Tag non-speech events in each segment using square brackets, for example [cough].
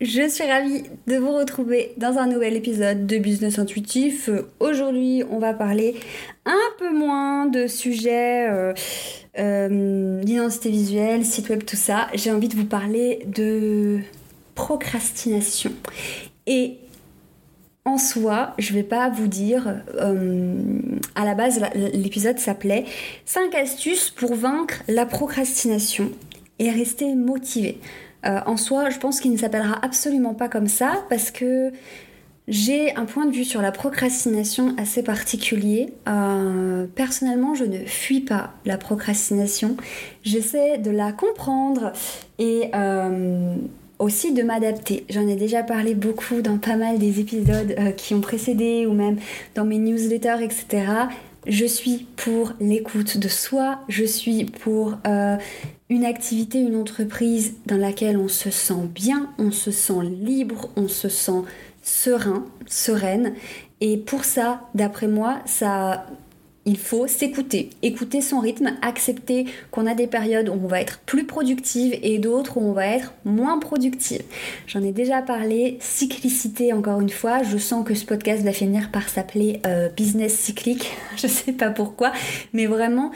Je suis ravie de vous retrouver dans un nouvel épisode de Business Intuitif. Aujourd'hui, on va parler un peu moins de sujets euh, euh, d'identité visuelle, site web, tout ça. J'ai envie de vous parler de procrastination. Et en soi, je vais pas vous dire. Euh, à la base, l'épisode s'appelait 5 astuces pour vaincre la procrastination et rester motivé. Euh, en soi, je pense qu'il ne s'appellera absolument pas comme ça parce que j'ai un point de vue sur la procrastination assez particulier. Euh, personnellement, je ne fuis pas la procrastination. J'essaie de la comprendre et euh, aussi de m'adapter. J'en ai déjà parlé beaucoup dans pas mal des épisodes qui ont précédé ou même dans mes newsletters, etc. Je suis pour l'écoute de soi, je suis pour une activité, une entreprise dans laquelle on se sent bien, on se sent libre, on se sent serein, sereine. Et pour ça, d'après moi, ça, il faut s'écouter, écouter son rythme, accepter qu'on a des périodes où on va être plus productive et d'autres où on va être moins productive. J'en ai déjà parlé, cyclicité encore une fois, je sens que ce podcast va finir par s'appeler euh, business cyclique, [laughs] je sais pas pourquoi, mais vraiment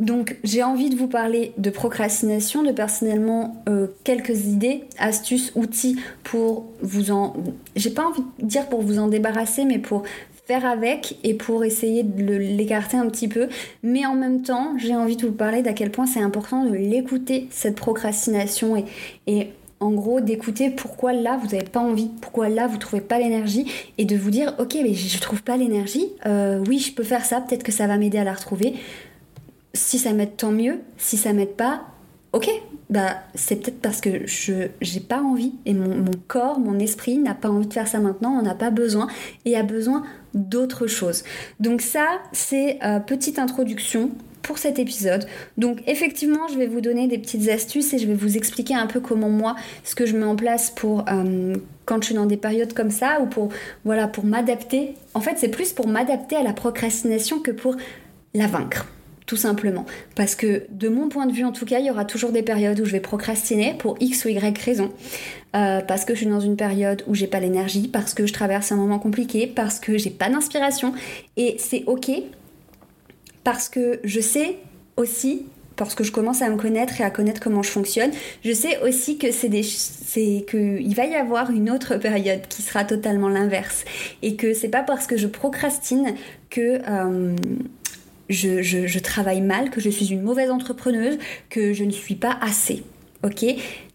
donc j'ai envie de vous parler de procrastination, de personnellement euh, quelques idées, astuces, outils pour vous en... J'ai pas envie de dire pour vous en débarrasser, mais pour faire avec et pour essayer de l'écarter un petit peu. Mais en même temps, j'ai envie de vous parler d'à quel point c'est important de l'écouter, cette procrastination, et, en gros d'écouter pourquoi là vous n'avez pas envie, pourquoi là vous trouvez pas l'énergie, et de vous dire ok mais je trouve pas l'énergie, euh, oui je peux faire ça, peut-être que ça va m'aider à la retrouver si ça m'aide, tant mieux. Si ça m'aide pas, ok, bah c'est peut-être parce que je j'ai pas envie et mon, corps, mon esprit n'a pas envie de faire ça maintenant, on n'a pas besoin et a besoin d'autre chose. Donc ça, c'est euh, petite introduction pour cet épisode. Donc effectivement, je vais vous donner des petites astuces et je vais vous expliquer un peu comment moi, ce que je mets en place pour euh, quand je suis dans des périodes comme ça ou pour voilà pour m'adapter. En fait, c'est plus pour m'adapter à la procrastination que pour la vaincre tout simplement. Parce que de mon point de vue en tout cas, il y aura toujours des périodes où je vais procrastiner pour X ou Y raison. Euh, parce que je suis dans une période où j'ai pas l'énergie, parce que je traverse un moment compliqué, parce que j'ai pas d'inspiration. Et c'est ok, parce que je sais aussi parce que je commence à me connaître et à connaître comment je fonctionne, je sais aussi que c'est des c'est que il va y avoir une autre période qui sera totalement l'inverse et que c'est pas parce que je procrastine que euh, je, travaille mal, que je suis une mauvaise entrepreneuse, que je ne suis pas assez. Ok?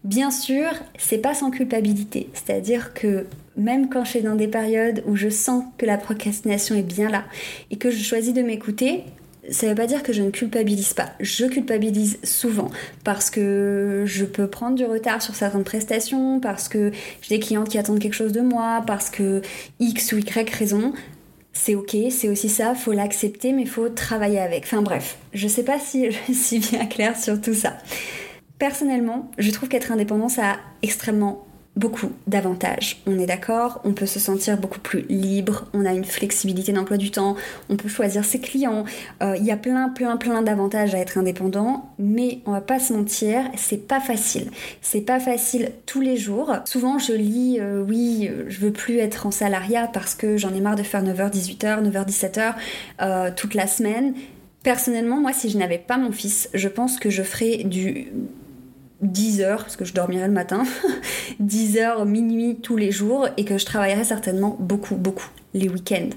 Bien sûr, c'est pas sans culpabilité. C'est-à-dire que même quand je suis dans des périodes où je sens que la procrastination est bien là et que je choisis de m'écouter, ça veut pas dire que je ne culpabilise pas. Je culpabilise souvent parce que je peux prendre du retard sur certaines prestations, parce que j'ai des clientes qui attendent quelque chose de moi, parce que X ou Y raison c'est ok, c'est aussi ça, faut l'accepter, mais faut travailler avec. Enfin bref, je sais pas si je suis bien claire sur tout ça. Personnellement, je trouve qu'être indépendant, ça a extrêmement beaucoup d'avantages. On est d'accord, on peut se sentir beaucoup plus libre, on a une flexibilité d'emploi du temps, on peut choisir ses clients. Euh, il y a plein, plein, plein d'avantages à être indépendant, mais on va pas se mentir, c'est pas facile. C'est pas facile tous les jours. Souvent, je lis, euh, oui, je veux plus être en salariat parce que j'en ai marre de faire 9h, 18h, 9h, 17h toute la semaine. Personnellement, moi, si je n'avais pas mon fils, je pense que je ferais du 10 heures, parce que je dormirai le matin, [laughs] 10 heures minuit tous les jours et que je travaillerai certainement beaucoup, beaucoup les week-ends.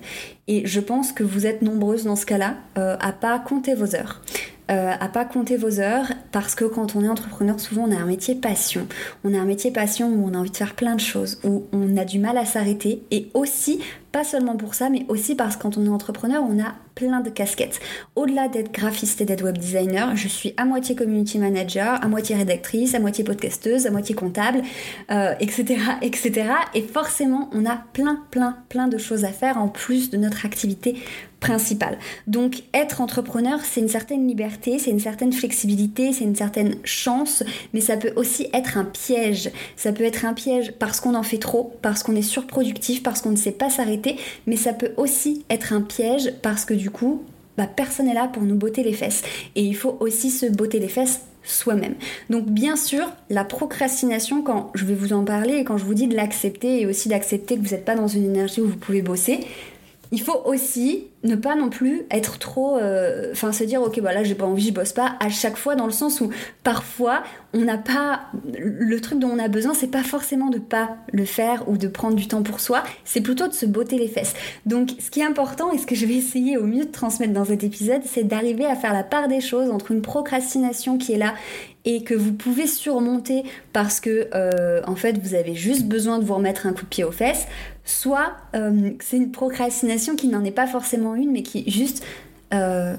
Et je pense que vous êtes nombreuses dans ce cas-là euh, à pas compter vos heures. Euh, à pas compter vos heures parce que quand on est entrepreneur, souvent on a un métier passion. On a un métier passion où on a envie de faire plein de choses, où on a du mal à s'arrêter et aussi pas seulement pour ça, mais aussi parce que quand on est entrepreneur, on a plein de casquettes. Au-delà d'être graphiste et d'être web designer, je suis à moitié community manager, à moitié rédactrice, à moitié podcasteuse, à moitié comptable, etc., euh, etc. Et forcément, on a plein, plein, plein de choses à faire en plus de notre activité Donc être entrepreneur, c'est une certaine liberté, c'est une certaine flexibilité, c'est une certaine chance, mais ça peut aussi être un piège. Ça peut être un piège parce qu'on en fait trop, parce qu'on est surproductif, parce qu'on ne sait pas s'arrêter, mais ça peut aussi être un piège parce que du coup, bah, personne n'est là pour nous botter les fesses. Et il faut aussi se botter les fesses soi-même. Donc bien sûr, la procrastination, quand je vais vous en parler et quand je vous dis de l'accepter et aussi d'accepter que vous n'êtes pas dans une énergie où vous pouvez bosser, il faut aussi ne pas non plus être trop euh, enfin se dire ok bah là j'ai pas envie je bosse pas à chaque fois dans le sens où parfois on n'a pas le truc dont on a besoin c'est pas forcément de pas le faire ou de prendre du temps pour soi c'est plutôt de se botter les fesses. Donc ce qui est important et ce que je vais essayer au mieux de transmettre dans cet épisode c'est d'arriver à faire la part des choses entre une procrastination qui est là et que vous pouvez surmonter parce que euh, en fait vous avez juste besoin de vous remettre un coup de pied aux fesses soit euh, c'est une procrastination qui n'en est pas forcément une, mais qui est juste euh,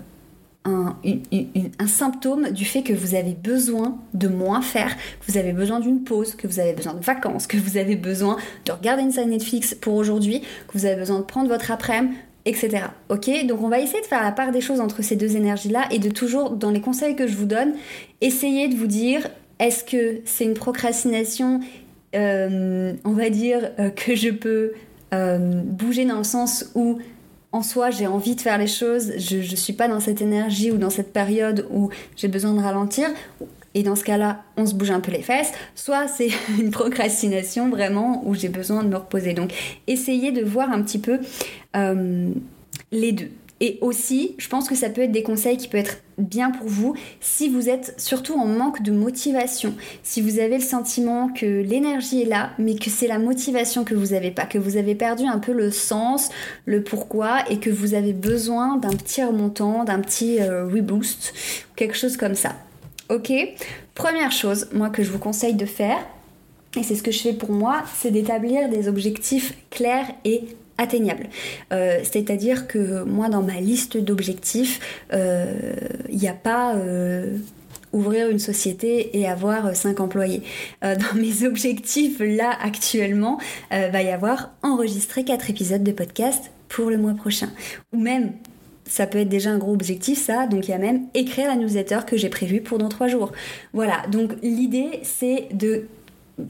un, symptôme du fait que vous avez besoin de moins faire, que vous avez besoin d'une pause, que vous avez besoin de vacances, que vous avez besoin de regarder une série Netflix pour aujourd'hui, que vous avez besoin de prendre votre après-midi, etc. Ok Donc on va essayer de faire la part des choses entre ces deux énergies-là et de toujours, dans les conseils que je vous donne, essayer de vous dire est-ce que c'est une procrastination, euh, on va dire, euh, que je peux bouger dans le sens où en soi, j'ai envie de faire les choses, je ne suis pas dans cette énergie ou dans cette période où j'ai besoin de ralentir. Et dans ce cas-là, on se bouge un peu les fesses. Soit c'est [laughs] une procrastination vraiment où j'ai besoin de me reposer. Donc, essayez de voir un petit peu euh, les deux. Et aussi, je pense que ça peut être des conseils qui peuvent être bien pour vous si vous êtes surtout en manque de motivation, si vous avez le sentiment que l'énergie est là, mais que c'est la motivation que vous n'avez pas, que vous avez perdu un peu le sens, le pourquoi, et que vous avez besoin d'un petit remontant, d'un petit euh, reboost, quelque chose comme ça. Ok? Première chose, moi, que je vous conseille de faire, et c'est ce que je fais pour moi, c'est d'établir des objectifs clairs et Euh, c'est-à-dire que moi, dans ma liste d'objectifs, il euh, n'y a pas euh, ouvrir une société et avoir 5 employés. dans mes [laughs] objectifs, là, actuellement, va y avoir enregistrer 4 épisodes de podcast pour le mois prochain. Ou même ça peut être déjà un gros objectif ça, donc il y a même écrire la newsletter que j'ai prévue pour dans 3 jours. Voilà, donc l'idée c'est de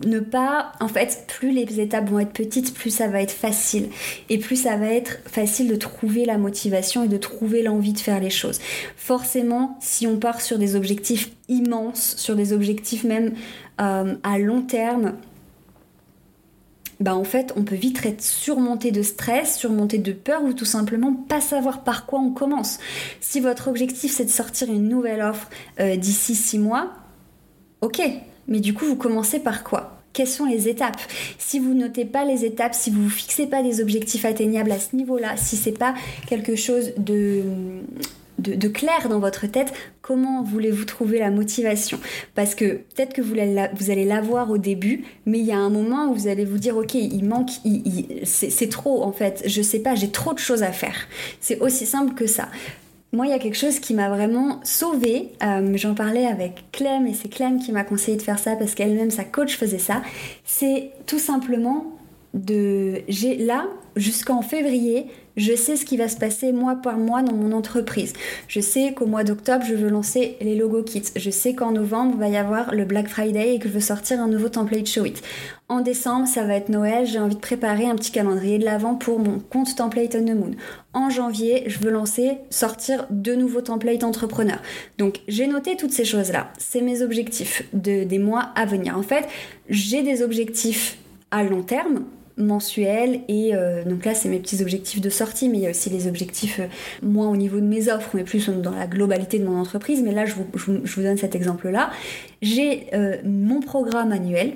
ne pas, en fait, plus les étapes vont être petites, plus ça va être facile. Et plus ça va être facile de trouver la motivation et de trouver l'envie de faire les choses. Forcément, si on part sur des objectifs immenses, sur des objectifs même euh, à long terme, bah en fait, on peut vite être surmonté de stress, surmonté de peur ou tout simplement pas savoir par quoi on commence. Si votre objectif c'est de sortir une nouvelle offre euh, d'ici 6 mois, ok, mais du coup, vous commencez par quoi? Quelles sont les étapes? Si vous notez pas les étapes, si vous ne fixez pas des objectifs atteignables à ce niveau-là, si c'est pas quelque chose de, clair dans votre tête, comment voulez-vous trouver la motivation? Parce que peut-être que vous, vous allez l'avoir au début, mais il y a un moment où vous allez vous dire ok, il manque, c'est trop en fait, je sais pas, j'ai trop de choses à faire. C'est aussi simple que ça. Moi, il y a quelque chose qui m'a vraiment sauvée. Euh, j'en parlais avec Clem et c'est Clem qui m'a conseillé de faire ça parce qu'elle-même, sa coach, faisait ça. C'est tout simplement de. J'ai là, jusqu'en février, je sais ce qui va se passer mois par mois dans mon entreprise. Je sais qu'au mois d'octobre, je veux lancer les logo kits. Je sais qu'en novembre, il va y avoir le Black Friday et que je veux sortir un nouveau template Show It. En décembre, ça va être Noël, j'ai envie de préparer un petit calendrier de l'avant pour mon compte template on the moon. En janvier, je veux lancer, sortir deux nouveaux templates entrepreneurs. Donc, j'ai noté toutes ces choses-là. C'est mes objectifs de, des mois à venir. En fait, j'ai des objectifs à long terme mensuel et euh, donc là c'est mes petits objectifs de sortie mais il y a aussi les objectifs euh, moins au niveau de mes offres mais plus dans la globalité de mon entreprise mais là je vous, donne cet exemple là j'ai euh, mon programme annuel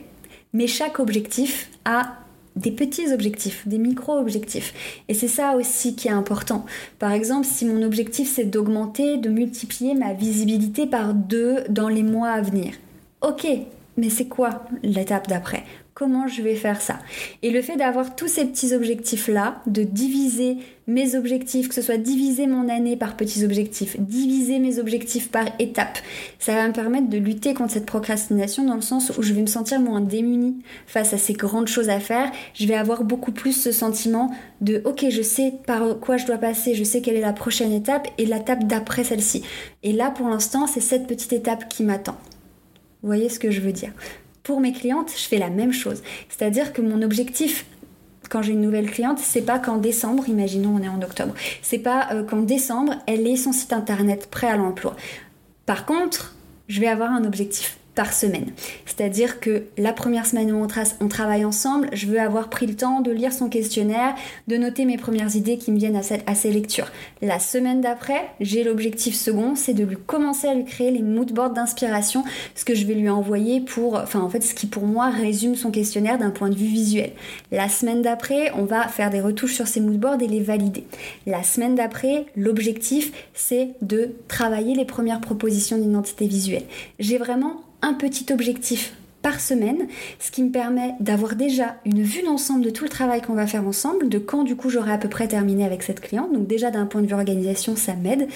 mais chaque objectif a des petits objectifs, des micro-objectifs. Et c'est ça aussi qui est important. Par exemple, si mon objectif c'est d'augmenter, de multiplier ma visibilité par deux dans les mois à venir. Ok, mais c'est quoi l'étape d'après? Comment je vais faire ça Et le fait d'avoir tous ces petits objectifs-là, de diviser mes objectifs, que ce soit diviser mon année par petits objectifs, diviser mes objectifs par étapes, ça va me permettre de lutter contre cette procrastination dans le sens où je vais me sentir moins démunie face à ces grandes choses à faire. Je vais avoir beaucoup plus ce sentiment de ok, je sais par quoi je dois passer, je sais quelle est la prochaine étape et l'étape d'après celle-ci. Et là, pour l'instant, c'est cette petite étape qui m'attend. Vous voyez ce que je veux dire? Pour mes clientes, je fais la même chose. C'est-à-dire que mon objectif quand j'ai une nouvelle cliente, c'est pas qu'en décembre, imaginons on est en octobre, c'est pas euh, qu'en décembre, elle ait son site internet prêt à l'emploi. Par contre, je vais avoir un objectif par semaine. C'est-à-dire que la première semaine où on, travaille ensemble, je veux avoir pris le temps de lire son questionnaire, de noter mes premières idées qui me viennent à, cette, à ces lectures. La semaine d'après, j'ai l'objectif second, c'est de lui commencer à lui créer les moodboards d'inspiration, ce que je vais lui envoyer pour, enfin en fait, ce qui pour moi résume son questionnaire d'un point de vue visuel. La semaine d'après, on va faire des retouches sur ces moodboards et les valider. La semaine d'après, l'objectif, c'est de travailler les premières propositions d'identité visuelle. J'ai vraiment un petit objectif par semaine, ce qui me permet d'avoir déjà une vue d'ensemble de tout le travail qu'on va faire ensemble, de quand du coup j'aurai à peu près terminé avec cette cliente. Donc déjà d'un point de vue organisation, ça m'aide,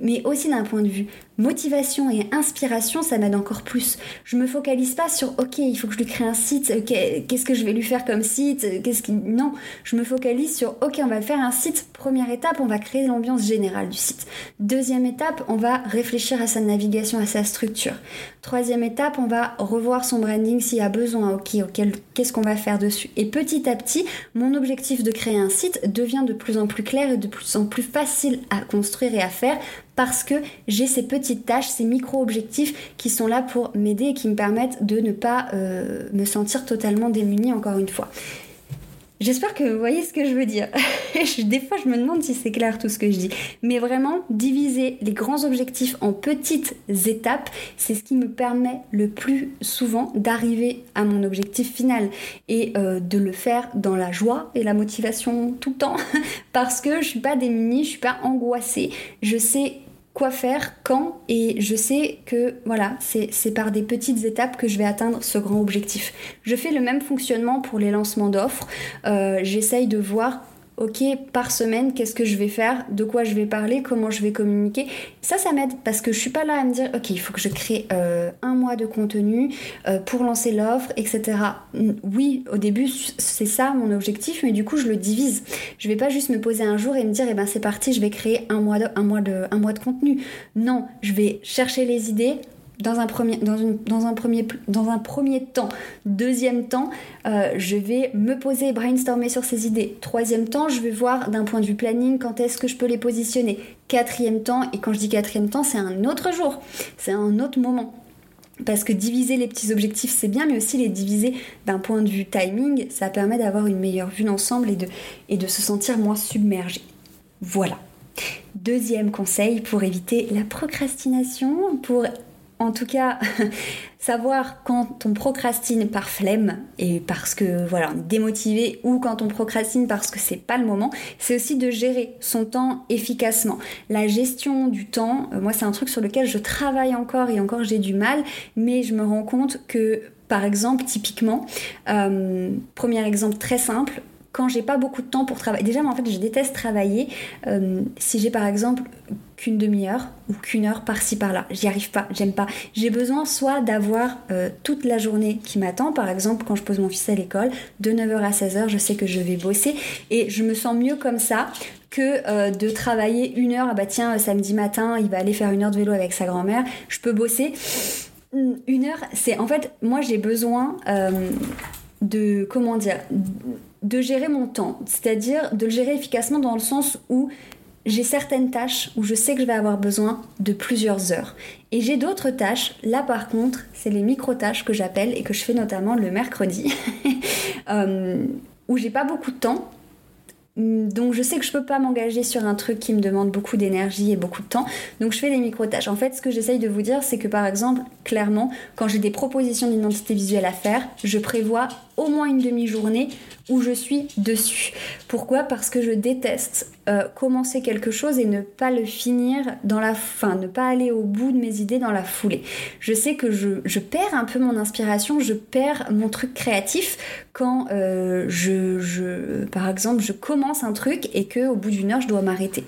mais aussi d'un point de vue motivation et inspiration, ça m'aide encore plus. Je me focalise pas sur OK, il faut que je lui crée un site, qu'est-ce que je vais lui faire comme site, qu'est-ce non, je me focalise sur OK, on va faire un site. Première étape, on va créer l'ambiance générale du site. Deuxième étape, on va réfléchir à sa navigation, à sa structure. Troisième étape, on va revoir son branding s'il y a besoin. OK, qu'est-ce qu'on va faire dessus Et petit à petit, mon objectif de créer un site devient de plus en plus clair et de plus en plus facile à construire et à faire parce que j'ai ces petites tâches, ces micro-objectifs qui sont là pour m'aider et qui me permettent de ne pas euh, me sentir totalement démunie encore une fois. J'espère que vous voyez ce que je veux dire. [laughs] Des fois, je me demande si c'est clair tout ce que je dis. Mais vraiment, diviser les grands objectifs en petites étapes, c'est ce qui me permet le plus souvent d'arriver à mon objectif final et euh, de le faire dans la joie et la motivation tout le temps [laughs] parce que je suis pas démunie, je suis pas angoissée. Je sais quoi faire, quand, et je sais que voilà, c'est par des petites étapes que je vais atteindre ce grand objectif. Je fais le même fonctionnement pour les lancements d'offres. Euh, j'essaye de voir ok, par semaine, qu'est-ce que je vais faire, de quoi je vais parler, comment je vais communiquer? Ça, ça m'aide parce que je suis pas là à me dire, ok, il faut que je crée euh, un mois de contenu euh, pour lancer l'offre, etc. Oui, au début, c'est ça mon objectif, mais du coup, je le divise. Je vais pas juste me poser un jour et me dire, eh ben c'est parti, je vais créer mois un mois de, un mois de contenu. Non, je vais chercher les idées, dans un premier, dans une, dans un premier, dans un premier temps. Deuxième temps, euh, je vais me poser et brainstormer sur ces idées. Troisième temps, je vais voir d'un point de vue planning quand est-ce que je peux les positionner. Quatrième temps, et quand je dis quatrième temps, c'est un autre jour, c'est un autre moment. Parce que diviser les petits objectifs, c'est bien, mais aussi les diviser d'un point de vue timing, ça permet d'avoir une meilleure vue d'ensemble et de, et de se sentir moins submergé. Voilà. Deuxième conseil pour éviter la procrastination, pour en tout cas, [laughs] savoir quand on procrastine par flemme et parce que voilà, on est démotivé ou quand on procrastine parce que c'est pas le moment, c'est aussi de gérer son temps efficacement. La gestion du temps, euh, moi c'est un truc sur lequel je travaille encore et encore j'ai du mal, mais je me rends compte que par exemple, typiquement, euh, premier exemple très simple, quand j'ai pas beaucoup de temps pour travailler. Déjà, mais en fait, je déteste travailler euh, si j'ai par exemple qu'une demi-heure ou qu'une heure par-ci par-là. J'y arrive pas, j'aime pas. J'ai besoin soit d'avoir euh, toute la journée qui m'attend, par exemple quand je pose mon fils à l'école, de 9h à 16h, je sais que je vais bosser et je me sens mieux comme ça que euh, de travailler une heure. Ah bah tiens, samedi matin, il va aller faire une heure de vélo avec sa grand-mère, je peux bosser. Une heure, c'est en fait, moi j'ai besoin de, comment dire, de gérer mon temps, c'est-à-dire de le gérer efficacement dans le sens où j'ai certaines tâches où je sais que je vais avoir besoin de plusieurs heures. Et j'ai d'autres tâches, là par contre, c'est les micro-tâches que j'appelle et que je fais notamment le mercredi, [laughs] euh, où j'ai pas beaucoup de temps. Donc je sais que je peux pas m'engager sur un truc qui me demande beaucoup d'énergie et beaucoup de temps. Donc je fais des micro-tâches. En fait, ce que j'essaye de vous dire, c'est que par exemple, clairement, quand j'ai des propositions d'identité visuelle à faire, je prévois au moins une demi-journée où je suis dessus. Pourquoi? Parce que je déteste euh, commencer quelque chose et ne pas le finir dans la fin, ne pas aller au bout de mes idées dans la foulée. Je sais que je, perds un peu mon inspiration, je perds mon truc créatif quand euh, je, par exemple, je commence un truc et que au bout d'une heure, je dois m'arrêter.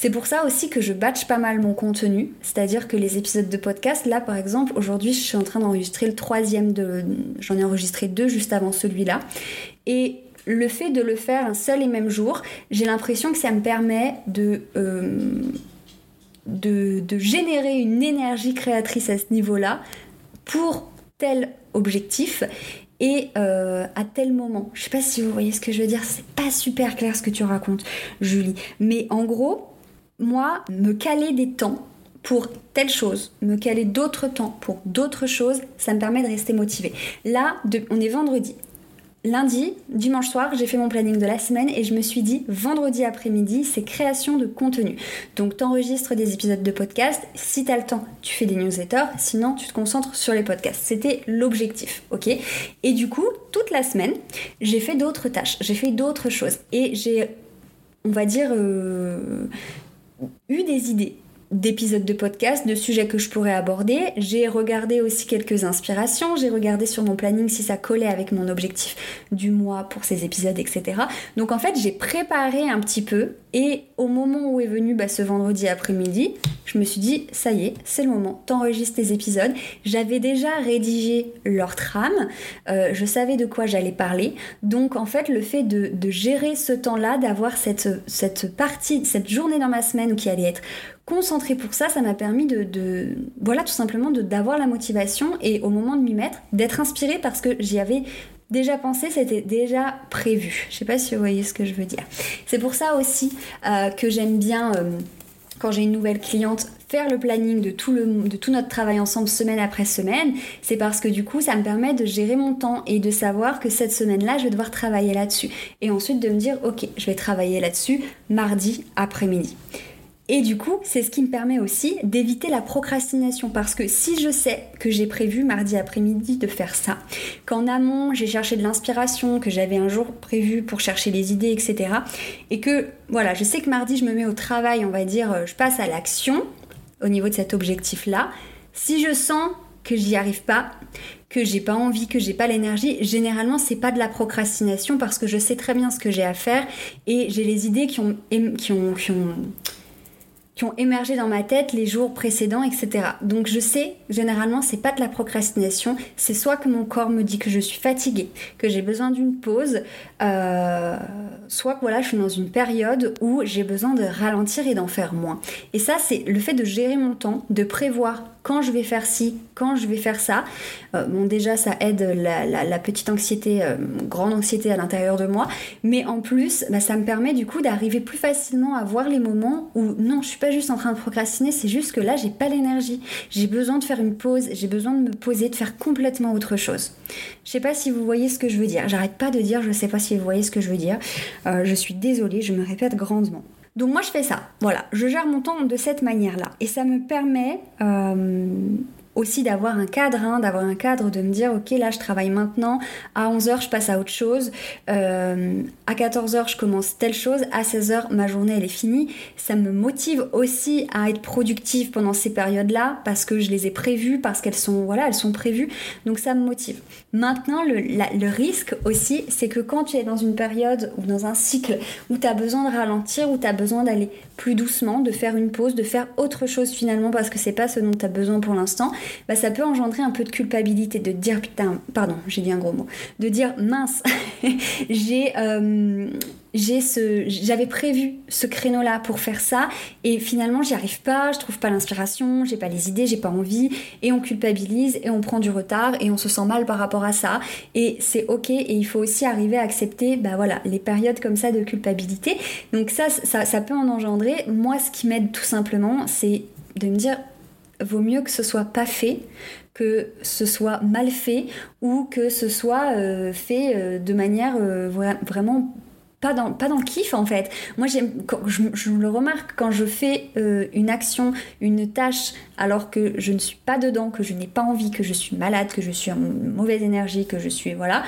C'est pour ça aussi que je batch pas mal mon contenu, c'est-à-dire que les épisodes de podcast, là par exemple, aujourd'hui je suis en train d'enregistrer le troisième, de... j'en ai enregistré deux juste avant celui-là, et le fait de le faire un seul et même jour, j'ai l'impression que ça me permet de, euh, de, de générer une énergie créatrice à ce niveau-là pour tel objectif et euh, à tel moment. Je sais pas si vous voyez ce que je veux dire, c'est pas super clair ce que tu racontes, Julie. Mais en gros, moi, me caler des temps pour telle chose, me caler d'autres temps pour d'autres choses, ça me permet de rester motivée. Là, on est vendredi. Lundi, dimanche soir, j'ai fait mon planning de la semaine et je me suis dit vendredi après-midi, c'est création de contenu. Donc t'enregistres des épisodes de podcast, si t'as le temps, tu fais des newsletters, sinon tu te concentres sur les podcasts. C'était l'objectif, ok? Et du coup, toute la semaine, j'ai fait d'autres tâches, j'ai fait d'autres choses et j'ai, on va dire, euh, eu des idées d'épisodes de podcast, de sujets que je pourrais aborder. J'ai regardé aussi quelques inspirations, j'ai regardé sur mon planning si ça collait avec mon objectif du mois pour ces épisodes, etc. Donc en fait, j'ai préparé un petit peu et au moment où est venu bah, ce vendredi après-midi, je me suis dit, ça y est, c'est le moment, t'enregistres tes épisodes. J'avais déjà rédigé leur trame, euh, je savais de quoi j'allais parler. Donc en fait, le fait de, gérer ce temps-là, d'avoir cette, cette partie, cette journée dans ma semaine qui allait être concentrée pour ça, ça m'a permis de, voilà, tout simplement d'avoir la motivation et au moment de m'y mettre, d'être inspirée parce que j'y avais déjà pensé, c'était déjà prévu. Je sais pas si vous voyez ce que je veux dire. C'est pour ça aussi euh, que j'aime bien, euh, quand j'ai une nouvelle cliente, faire le planning de tout, de tout notre travail ensemble semaine après semaine. C'est parce que du coup, ça me permet de gérer mon temps et de savoir que cette semaine-là, je vais devoir travailler là-dessus. Et ensuite de me dire, ok, je vais travailler là-dessus mardi après-midi. Et du coup, c'est ce qui me permet aussi d'éviter la procrastination parce que si je sais que j'ai prévu mardi après-midi de faire ça, qu'en amont j'ai cherché de l'inspiration, que j'avais un jour prévu pour chercher les idées, etc. Et que voilà, je sais que mardi je me mets au travail, on va dire, je passe à l'action au niveau de cet objectif-là. Si je sens que j'y arrive pas, que j'ai pas envie, que j'ai pas l'énergie, généralement c'est pas de la procrastination parce que je sais très bien ce que j'ai à faire et j'ai les idées qui ont, qui ont, qui ont ont émergé dans ma tête les jours précédents, etc. Donc je sais, généralement, c'est pas de la procrastination, c'est soit que mon corps me dit que je suis fatiguée, que j'ai besoin d'une pause, euh, soit que voilà, je suis dans une période où j'ai besoin de ralentir et d'en faire moins. Et ça, c'est le fait de gérer mon temps, de prévoir quand je vais faire ci, quand je vais faire ça. Euh, bon, déjà, ça aide la, petite anxiété, euh, grande anxiété à l'intérieur de moi. Mais en plus, bah, ça me permet du coup d'arriver plus facilement à voir les moments où non, je suis pas juste en train de procrastiner, c'est juste que là, j'ai pas l'énergie. J'ai besoin de faire une pause, j'ai besoin de me poser, de faire complètement autre chose. Je sais pas si vous voyez ce que je veux dire. J'arrête pas de dire, je sais pas si vous voyez ce que je veux dire. Euh, je suis désolée, je me répète grandement. Donc moi je fais ça, voilà, je gère mon temps de cette manière-là. Et ça me permet euh, aussi d'avoir un cadre, hein, d'avoir un cadre, de me dire ok là je travaille maintenant, à 11h je passe à autre chose, euh, à 14h je commence telle chose, à 16h ma journée elle est finie. Ça me motive aussi à être productive pendant ces périodes-là parce que je les ai prévues, parce qu'elles sont voilà elles sont prévues, donc ça me motive. Maintenant le, le risque aussi c'est que quand tu es dans une période ou dans un cycle où tu as besoin de ralentir, où tu as besoin d'aller plus doucement, de faire une pause, de faire autre chose finalement parce que c'est pas ce dont tu besoin pour l'instant, bah, ça peut engendrer un peu de culpabilité, de dire putain, pardon, j'ai dit un gros mot, de dire mince, [laughs] j'ai euh, j'ai ce j'avais prévu ce créneau là pour faire ça et finalement j'y arrive pas je trouve pas l'inspiration j'ai pas les idées j'ai pas envie et on culpabilise et on prend du retard et on se sent mal par rapport à ça et c'est ok et il faut aussi arriver à accepter bah voilà les périodes comme ça de culpabilité. Donc ça ça, ça peut en engendrer. Moi ce qui m'aide tout simplement c'est de me dire vaut mieux que ce soit pas fait que ce soit mal fait ou que ce soit euh, fait euh, de manière euh, vraiment pas dans, pas dans le kiff en fait. Moi, je, je, le remarque quand je fais une action, une tâche, alors que je ne suis pas dedans, que je n'ai pas envie, que je suis malade, que je suis en mauvaise énergie, que je suis. Voilà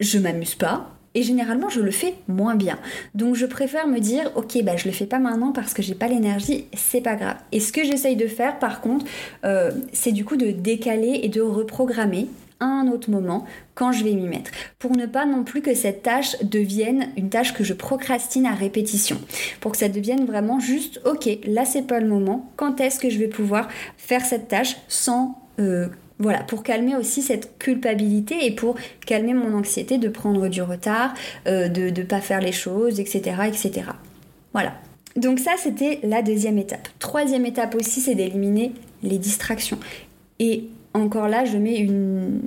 je m'amuse pas, et généralement, je le fais moins bien. Donc, je préfère me dire, ok, bah, je le fais pas maintenant parce que j'ai pas l'énergie, c'est pas grave. Et ce que j'essaye de faire, par contre, euh, c'est du coup de décaler et de reprogrammer un autre moment quand je vais m'y mettre. Pour ne pas non plus que cette tâche devienne une tâche que je procrastine à répétition. Pour que ça devienne vraiment juste, ok, là c'est pas le moment, quand est-ce que je vais pouvoir faire cette tâche sans... Euh, voilà, pour calmer aussi cette culpabilité et pour calmer mon anxiété de prendre du retard, euh, de ne pas faire les choses, etc. etc. Voilà. Donc ça, c'était la deuxième étape. Troisième étape aussi, c'est d'éliminer les distractions. Et encore là, je mets une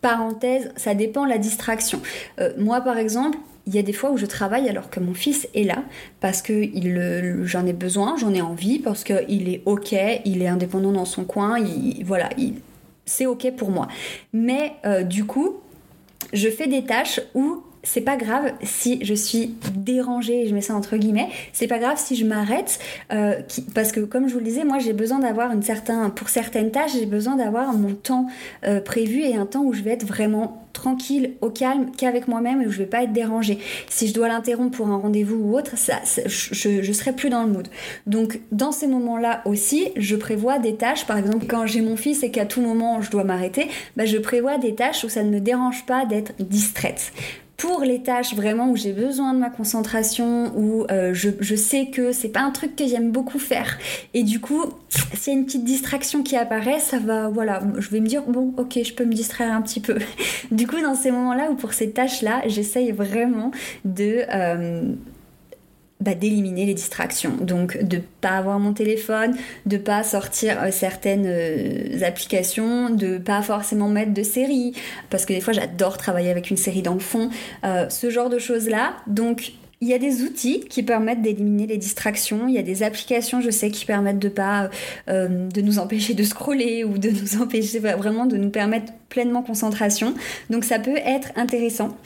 parenthèse, ça dépend la distraction. Euh, moi, par exemple, il y a des fois où je travaille alors que mon fils est là parce que j'en ai besoin, j'en ai envie, parce qu'il est ok, il est indépendant dans son coin, il, voilà, il, c'est ok pour moi. Mais euh, du coup, je fais des tâches où c'est pas grave si je suis dérangée, je mets ça entre guillemets, c'est pas grave si je m'arrête, euh, parce que comme je vous le disais, moi j'ai besoin d'avoir une certaine, pour certaines tâches, j'ai besoin d'avoir mon temps euh, prévu et un temps où je vais être vraiment tranquille, au calme, qu'avec moi-même et où je vais pas être dérangée. Si je dois l'interrompre pour un rendez-vous ou autre, ça, je, je serai plus dans le mood. Donc dans ces moments-là aussi, je prévois des tâches, par exemple quand j'ai mon fils et qu'à tout moment je dois m'arrêter, bah, je prévois des tâches où ça ne me dérange pas d'être distraite pour les tâches vraiment où j'ai besoin de ma concentration, où euh, je, sais que c'est pas un truc que j'aime beaucoup faire. Et du coup, s'il y a une petite distraction qui apparaît, ça va, voilà, je vais me dire, bon, ok, je peux me distraire un petit peu. [laughs] du coup, dans ces moments-là ou pour ces tâches-là, j'essaye vraiment de... Euh, bah, d'éliminer les distractions. Donc de pas avoir mon téléphone, de pas sortir euh, certaines euh, applications, de pas forcément mettre de séries, parce que des fois j'adore travailler avec une série dans le fond, euh, ce genre de choses là. Donc il y a des outils qui permettent d'éliminer les distractions. Il y a des applications, je sais, qui permettent de pas de nous empêcher de scroller ou de [laughs] nous empêcher vraiment de nous permettre pleinement concentration. Donc ça peut être intéressant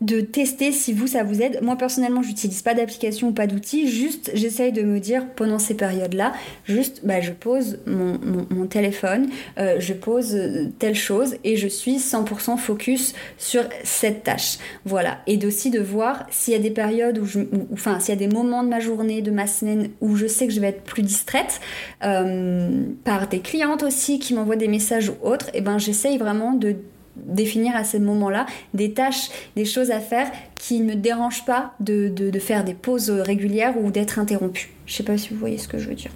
de tester si vous ça vous aide. Moi personnellement, j'utilise pas d'application ou pas d'outils. Juste, j'essaye de me dire pendant ces périodes-là, juste, bah, je pose mon, mon, téléphone, euh, je pose telle chose et je suis 100% focus sur cette tâche. Voilà. Et d'aussi de voir s'il y a des périodes enfin, s'il y a des moments de ma journée, de ma semaine où je sais que je vais être plus distraite, euh, par des clientes aussi qui m'envoient des messages ou autres, et eh ben j'essaye vraiment de définir à ces moments-là des tâches, des choses à faire qui ne dérangent pas de, de faire des pauses régulières ou d'être interrompue. Je sais pas si vous voyez ce que je veux dire.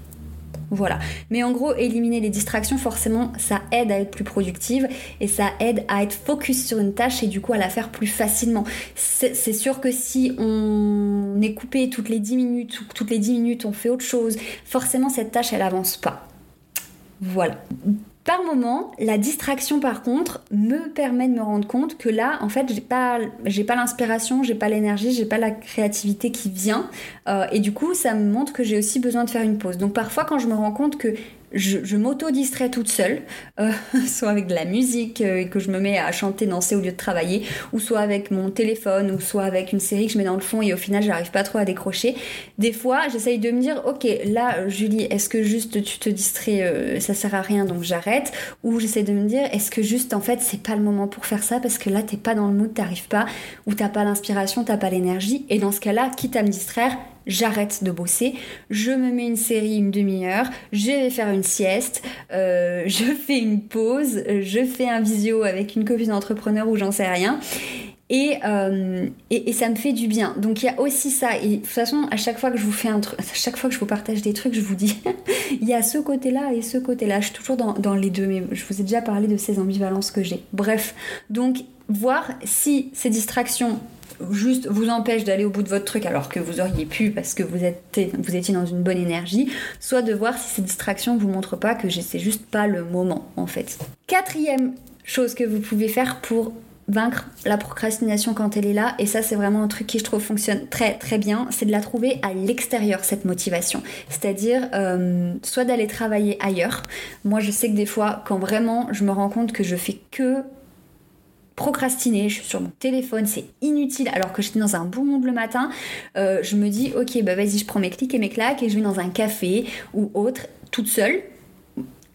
Voilà. Mais en gros, éliminer les distractions, forcément, ça aide à être plus productive et ça aide à être focus sur une tâche et du coup à la faire plus facilement. C'est sûr que si on est coupé toutes les 10 minutes ou toutes les 10 minutes on fait autre chose, forcément cette tâche elle avance pas. Voilà. Par moment, la distraction par contre me permet de me rendre compte que là, en fait, j'ai pas, l'inspiration, j'ai pas l'énergie, j'ai pas la créativité qui vient, euh, et du coup, ça me montre que j'ai aussi besoin de faire une pause. Donc parfois, quand je me rends compte que je, m'auto-distrais toute seule, euh, [laughs] soit avec de la musique euh, que je me mets à chanter, danser au lieu de travailler, ou soit avec mon téléphone, ou soit avec une série que je mets dans le fond et au final j'arrive pas trop à décrocher. Des fois, j'essaye de me dire, ok, là, Julie, est-ce que juste tu te distrais, euh, ça sert à rien donc j'arrête, ou j'essaye de me dire, est-ce que juste en fait c'est pas le moment pour faire ça parce que là t'es pas dans le mood, t'arrives pas, ou t'as pas l'inspiration, t'as pas l'énergie, et dans ce cas-là, quitte à me distraire, j'arrête de bosser, je me mets une série une demi-heure, je vais faire une sieste, euh, je fais une pause, je fais un visio avec une copine d'entrepreneur ou j'en sais rien. Euh, et, et, ça me fait du bien. Donc il y a aussi ça. Et de toute façon, à chaque fois que je vous fais un truc, à chaque fois que je vous partage des trucs, je vous dis, [laughs] il y a ce côté-là et ce côté-là. Je suis toujours dans, dans, les deux, mais je vous ai déjà parlé de ces ambivalences que j'ai. Bref, donc voir si ces distractions juste vous empêche d'aller au bout de votre truc alors que vous auriez pu parce que vous, étiez dans une bonne énergie, soit de voir si ces distractions vous montrent pas que c'est juste pas le moment en fait. Quatrième chose que vous pouvez faire pour vaincre la procrastination quand elle est là et ça c'est vraiment un truc qui je trouve fonctionne très très bien c'est de la trouver à l'extérieur cette motivation c'est à dire euh, soit d'aller travailler ailleurs moi je sais que des fois quand vraiment je me rends compte que je fais que procrastiner, je suis sur mon téléphone, c'est inutile alors que j'étais dans un bon monde le matin, euh, je me dis ok bah vas-y je prends mes clics et mes claques et je vais dans un café ou autre toute seule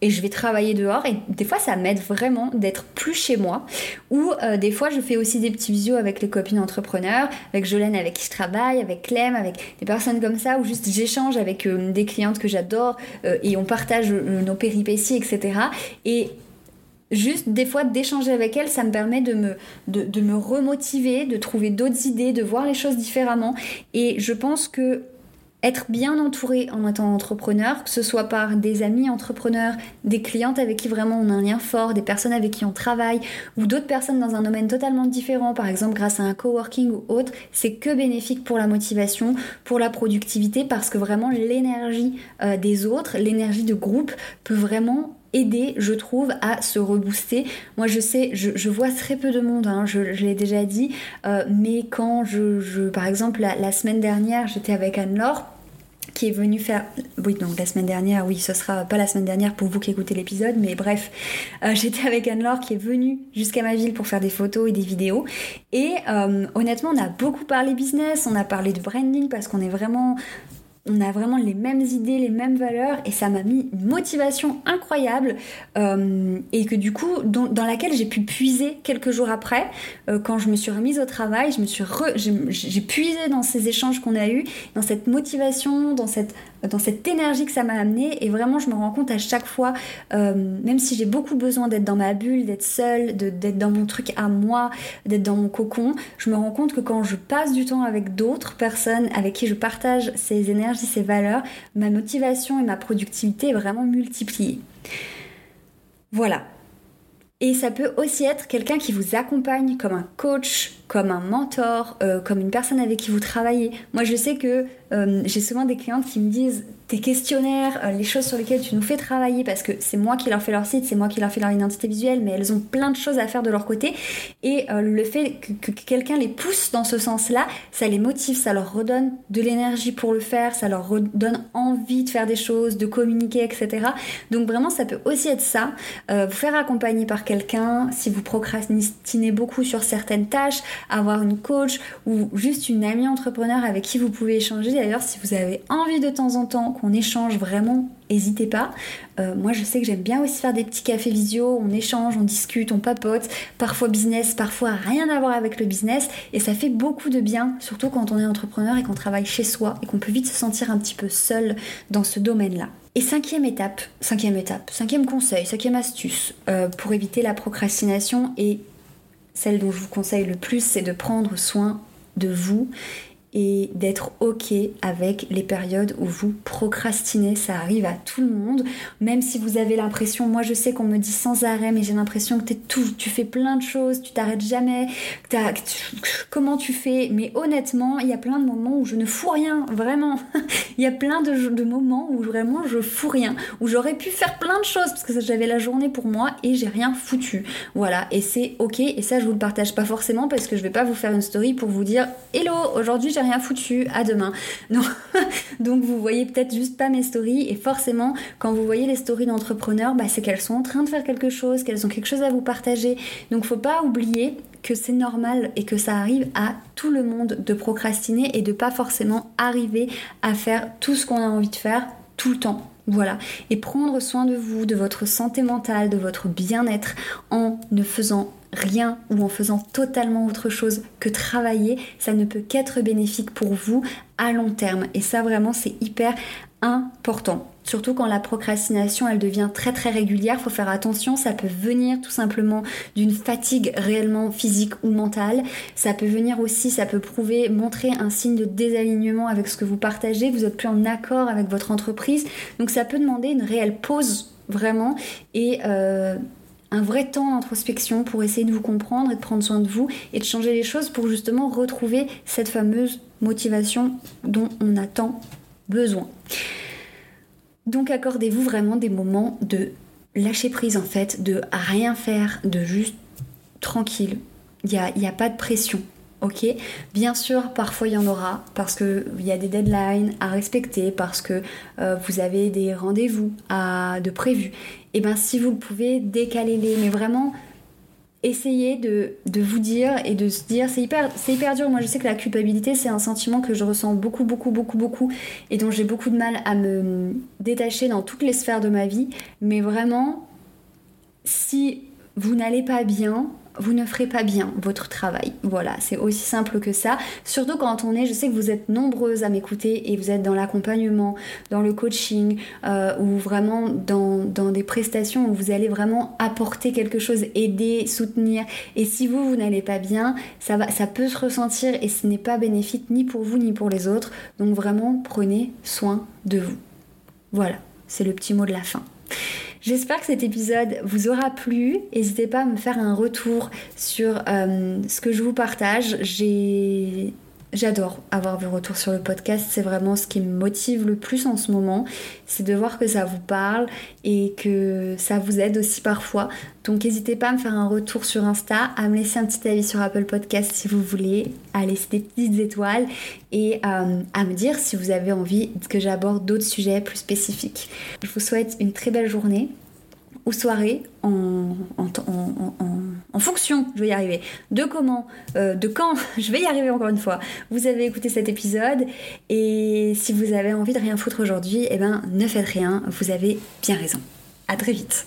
et je vais travailler dehors et des fois ça m'aide vraiment d'être plus chez moi ou euh, des fois je fais aussi des petits visios avec les copines entrepreneurs avec Jolène avec qui je travaille avec Clem avec des personnes comme ça où juste j'échange avec euh, des clientes que j'adore et on partage nos péripéties etc et juste des fois d'échanger avec elles, ça me permet de me, de, de remotiver, de trouver d'autres idées, de voir les choses différemment. Et je pense que être bien entouré en étant entrepreneur, que ce soit par des amis entrepreneurs, des clientes avec qui vraiment on a un lien fort, des personnes avec qui on travaille, ou d'autres personnes dans un domaine totalement différent, par exemple grâce à un coworking ou autre, c'est que bénéfique pour la motivation, pour la productivité, parce que vraiment l'énergie euh, des autres, l'énergie de groupe peut vraiment aider, je trouve, à se rebooster. Moi, je sais, je, vois très peu de monde, hein, je, l'ai déjà dit, euh, mais quand je, par exemple, la, semaine dernière, j'étais avec Anne-Laure, qui est venu faire. Oui, donc la semaine dernière, oui, ce sera pas la semaine dernière pour vous qui écoutez l'épisode, mais bref, euh, [laughs] j'étais avec Anne-Laure qui est venue jusqu'à ma ville pour faire des photos et des vidéos. Et euh, honnêtement, on a beaucoup parlé business, on a parlé de branding parce qu'on est vraiment on a vraiment les mêmes idées, les mêmes valeurs, et ça m'a mis une motivation incroyable, euh, et que du coup, dans, laquelle j'ai pu puiser quelques jours après, euh, quand je me suis remise au travail, j'ai puisé dans ces échanges qu'on a eus, dans cette motivation, dans cette dans cette énergie que ça m'a amené et vraiment je me rends compte à chaque fois euh, même si j'ai beaucoup besoin d'être dans ma bulle d'être seule d'être dans mon truc à moi d'être dans mon cocon je me rends compte que quand je passe du temps avec d'autres personnes avec qui je partage ces énergies ces valeurs ma motivation et ma productivité est vraiment multipliée. Voilà. Et ça peut aussi être quelqu'un qui vous accompagne comme un coach, comme un mentor, euh, comme une personne avec qui vous travaillez. Moi, je sais que euh, j'ai souvent des clientes qui me disent tes questionnaires, euh, les choses sur lesquelles tu nous fais travailler, parce que c'est moi qui leur fais leur site, c'est moi qui leur fais leur identité visuelle, mais elles ont plein de choses à faire de leur côté. Et le fait que, quelqu'un les pousse dans ce sens-là, ça les motive, ça leur redonne de l'énergie pour le faire, ça leur redonne envie de faire des choses, de communiquer, etc. Donc vraiment, ça peut aussi être ça. vous faire accompagner par quelqu'un, si vous procrastinez beaucoup sur certaines tâches, avoir une coach ou juste une amie entrepreneur avec qui vous pouvez échanger. D'ailleurs, si vous avez envie de temps en temps qu'on échange vraiment, n'hésitez pas. Euh, moi, je sais que j'aime bien aussi faire des petits cafés visio, on échange, on discute, on papote, parfois business, parfois rien à voir avec le business, et ça fait beaucoup de bien, surtout quand on est entrepreneur et qu'on travaille chez soi et qu'on peut vite se sentir un petit peu seul dans ce domaine-là. Et cinquième étape, cinquième étape, cinquième conseil, cinquième astuce euh, pour éviter la procrastination et celle dont je vous conseille le plus, c'est de prendre soin de vous et d'être ok avec les périodes où vous procrastinez. Ça arrive à tout le monde, même si vous avez l'impression, moi je sais qu'on me dit sans arrêt, mais j'ai l'impression que tout, tu fais plein de choses, tu t'arrêtes jamais, comment tu fais? Mais honnêtement, il y a plein de moments où je ne fous rien, vraiment. [laughs] il y a plein de, de, moments où vraiment je fous rien, où j'aurais pu faire plein de choses parce que j'avais la journée pour moi et j'ai rien foutu. Voilà, et c'est ok, et ça je vous le partage pas forcément parce que je vais pas vous faire une story pour vous dire Hello, aujourd'hui j'ai rien foutu, à demain. [laughs] Donc, vous voyez peut-être juste pas mes stories et forcément quand vous voyez les stories d'entrepreneurs, bah, c'est qu'elles sont en train de faire quelque chose, qu'elles ont quelque chose à vous partager. Donc faut pas oublier que c'est normal et que ça arrive à tout le monde de procrastiner et de pas forcément arriver à faire tout ce qu'on a envie de faire tout le temps. Voilà. Et prendre soin de vous, de votre santé mentale, de votre bien-être en ne faisant rien ou en faisant totalement autre chose que travailler, ça ne peut qu'être bénéfique pour vous à long terme. Et ça vraiment c'est hyper important. Surtout quand la procrastination elle devient très très régulière, faut faire attention, ça peut venir tout simplement d'une fatigue réellement physique ou mentale. Ça peut venir aussi, ça peut prouver, montrer un signe de désalignement avec ce que vous partagez, vous êtes plus en accord avec votre entreprise. Donc ça peut demander une réelle pause vraiment et euh, un vrai temps d'introspection pour essayer de vous comprendre et de prendre soin de vous et de changer les choses pour justement retrouver cette fameuse motivation dont on a tant besoin. Donc accordez-vous vraiment des moments de lâcher prise en fait, de rien faire, de juste tranquille. Il n'y a, a pas de pression ok? Bien sûr, parfois il y en aura parce qu'il y a des deadlines à respecter, parce que euh, vous avez des rendez-vous de prévus. Et bien si vous le pouvez, décalez-les, mais vraiment essayez de, vous dire et de se dire, c'est hyper, c'est hyper dur. Moi, je sais que la culpabilité, c'est un sentiment que je ressens beaucoup, beaucoup, beaucoup, beaucoup et dont j'ai beaucoup de mal à me détacher dans toutes les sphères de ma vie. Mais vraiment, si vous n'allez pas bien, vous ne ferez pas bien votre travail. Voilà, c'est aussi simple que ça. Surtout quand on est, je sais que vous êtes nombreuses à m'écouter et vous êtes dans l'accompagnement, dans le coaching euh, ou vraiment dans, des prestations où vous allez vraiment apporter quelque chose, aider, soutenir. Et si vous, vous n'allez pas bien, ça, ça peut se ressentir et ce n'est pas bénéfique ni pour vous ni pour les autres. Donc vraiment, prenez soin de vous. Voilà, c'est le petit mot de la fin. J'espère que cet épisode vous aura plu. N'hésitez pas à me faire un retour sur euh, ce que je vous partage. J'ai J'adore avoir vos retours sur le podcast, c'est vraiment ce qui me motive le plus en ce moment, c'est de voir que ça vous parle et que ça vous aide aussi parfois. Donc n'hésitez pas à me faire un retour sur Insta, à me laisser un petit avis sur Apple Podcast si vous voulez, à laisser des petites étoiles et euh, à me dire si vous avez envie que j'aborde d'autres sujets plus spécifiques. Je vous souhaite une très belle journée ou soirée en, en, fonction, je vais y arriver, de comment, euh, de quand, [laughs] je vais y arriver encore une fois, vous avez écouté cet épisode et si vous avez envie de rien foutre aujourd'hui, eh ben ne faites rien, vous avez bien raison. À très vite.